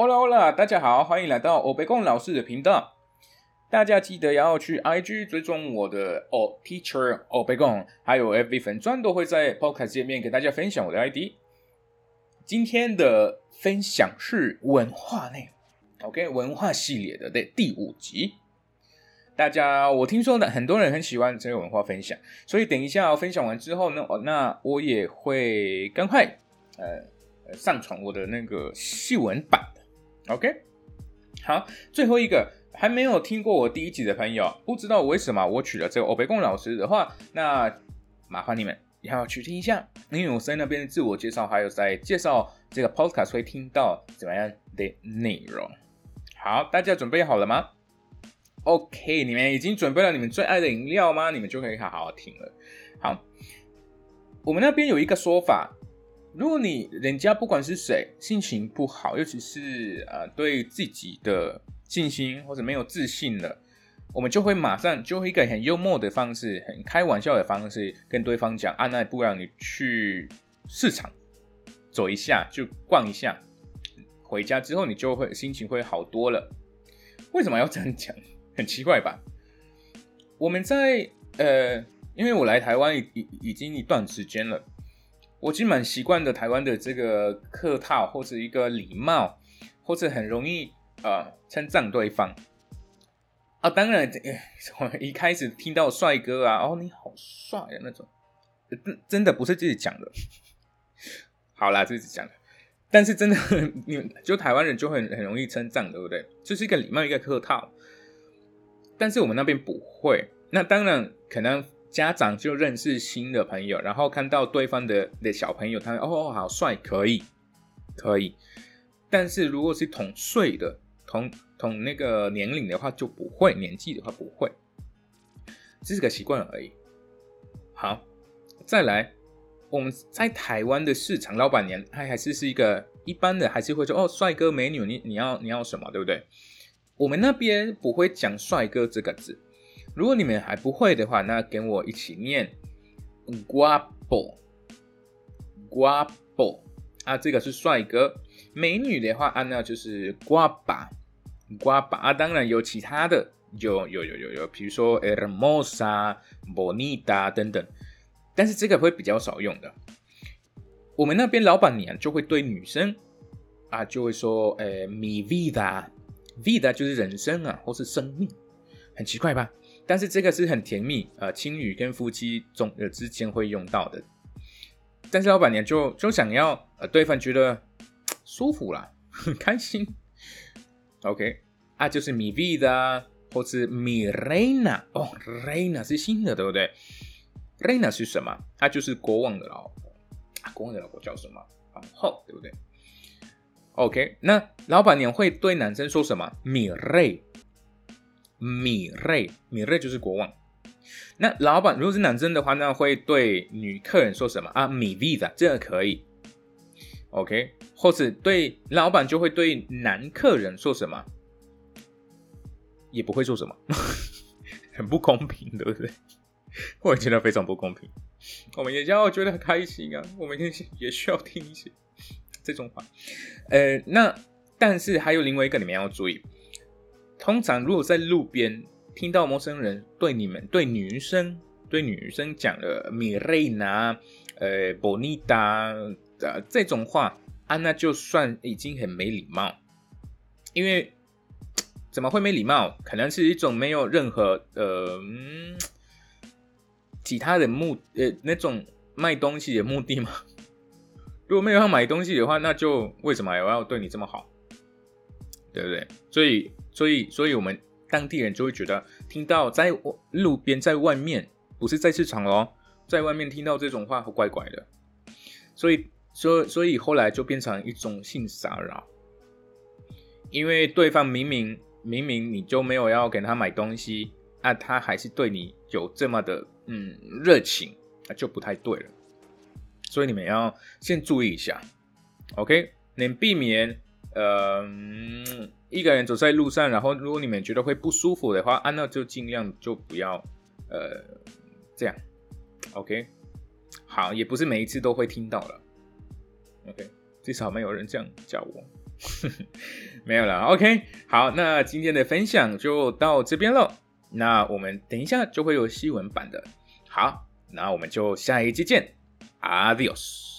Hola Hola，大家好，欢迎来到欧贝贡老师的频道。大家记得要去 IG 追踪我的哦 Teacher 欧贝贡，还有 FB 粉专都会在 Podcast 界面给大家分享我的 ID。今天的分享是文化内，OK，文化系列的第第五集。大家，我听说的很多人很喜欢这个文化分享，所以等一下分享完之后呢，哦，那我也会赶快呃上传我的那个细文版。OK，好，最后一个还没有听过我第一集的朋友，不知道为什么我取了这个欧贝贡老师的话，那麻烦你们要去听一下，因为我在那边的自我介绍，还有在介绍这个 Podcast 会听到怎么样的内容。好，大家准备好了吗？OK，你们已经准备了你们最爱的饮料吗？你们就可以好好听了。好，我们那边有一个说法。如果你人家不管是谁心情不好，尤其是呃对自己的信心或者没有自信了，我们就会马上就会一个很幽默的方式，很开玩笑的方式跟对方讲：啊，那不然你去市场走一下，就逛一下，回家之后你就会心情会好多了。为什么要这样讲？很奇怪吧？我们在呃，因为我来台湾已已已经一段时间了。我其实蛮习惯的，台湾的这个客套或者一个礼貌，或者很容易呃称赞对方啊。当然，我一开始听到帅哥啊，哦你好帅啊那种，真真的不是自己讲的。好啦，自己讲的，但是真的，你就台湾人就很很容易称赞，对不对？就是一个礼貌，一个客套。但是我们那边不会。那当然可能。家长就认识新的朋友，然后看到对方的的小朋友，他哦好帅，可以，可以。但是如果是同岁的、同同那个年龄的话，就不会；年纪的话不会，这是个习惯而已。好，再来，我们在台湾的市场，老板娘她还是是一个一般的，还是会说哦帅哥美女，你你要你要什么，对不对？我们那边不会讲帅哥这个字。如果你们还不会的话，那跟我一起念 guapo，guapo 啊，这个是帅哥。美女的话啊，那就是 guapa，guapa 啊。当然有其他的，有有有有有，比如说 hermosa，bonita 等等。但是这个会比较少用的。我们那边老板娘就会对女生啊，就会说，呃，mi vida，vida 就是人生啊，或是生命，很奇怪吧？但是这个是很甜蜜，呃，情侣跟夫妻中呃之间会用到的。但是老板娘就就想要呃对方觉得舒服啦，很 开心。OK 啊，就是 mi vida 或是 mi reina 哦，reina 是新的，对不对？reina 是什么？它就是国王的老婆啊，国王的老婆叫什么？皇后，对不对？OK，那老板娘会对男生说什么？mi re。米瑞，米瑞就是国王。那老板如果是男生的话，那会对女客人说什么啊？米 vida，这个可以。OK，或者对老板就会对男客人说什么？也不会说什么，很不公平，对不对？我觉得非常不公平。我们也要觉得很开心啊，我们也也需要听一些这种话。呃，那但是还有另外一个，你们要注意。通常，如果在路边听到陌生人对你们、对女生、对女生讲了“米瑞娜”、“呃，波尼达”的这种话啊，那就算已经很没礼貌。因为怎么会没礼貌？可能是一种没有任何呃其他的目呃那种卖东西的目的吗？如果没有要买东西的话，那就为什么我要对你这么好？对不对？所以。所以，所以我们当地人就会觉得，听到在路边、在外面，不是在市场哦，在外面听到这种话，怪怪的。所以，所所以后来就变成一种性骚扰，因为对方明明明明你就没有要给他买东西，那他还是对你有这么的嗯热情，那就不太对了。所以你们要先注意一下，OK，能避免呃。一个人走在路上，然后如果你们觉得会不舒服的话，啊，那就尽量就不要，呃，这样，OK，好，也不是每一次都会听到了，OK，至少没有人这样叫我，没有了，OK，好，那今天的分享就到这边了。那我们等一下就会有新闻版的。好，那我们就下一集见，Adios。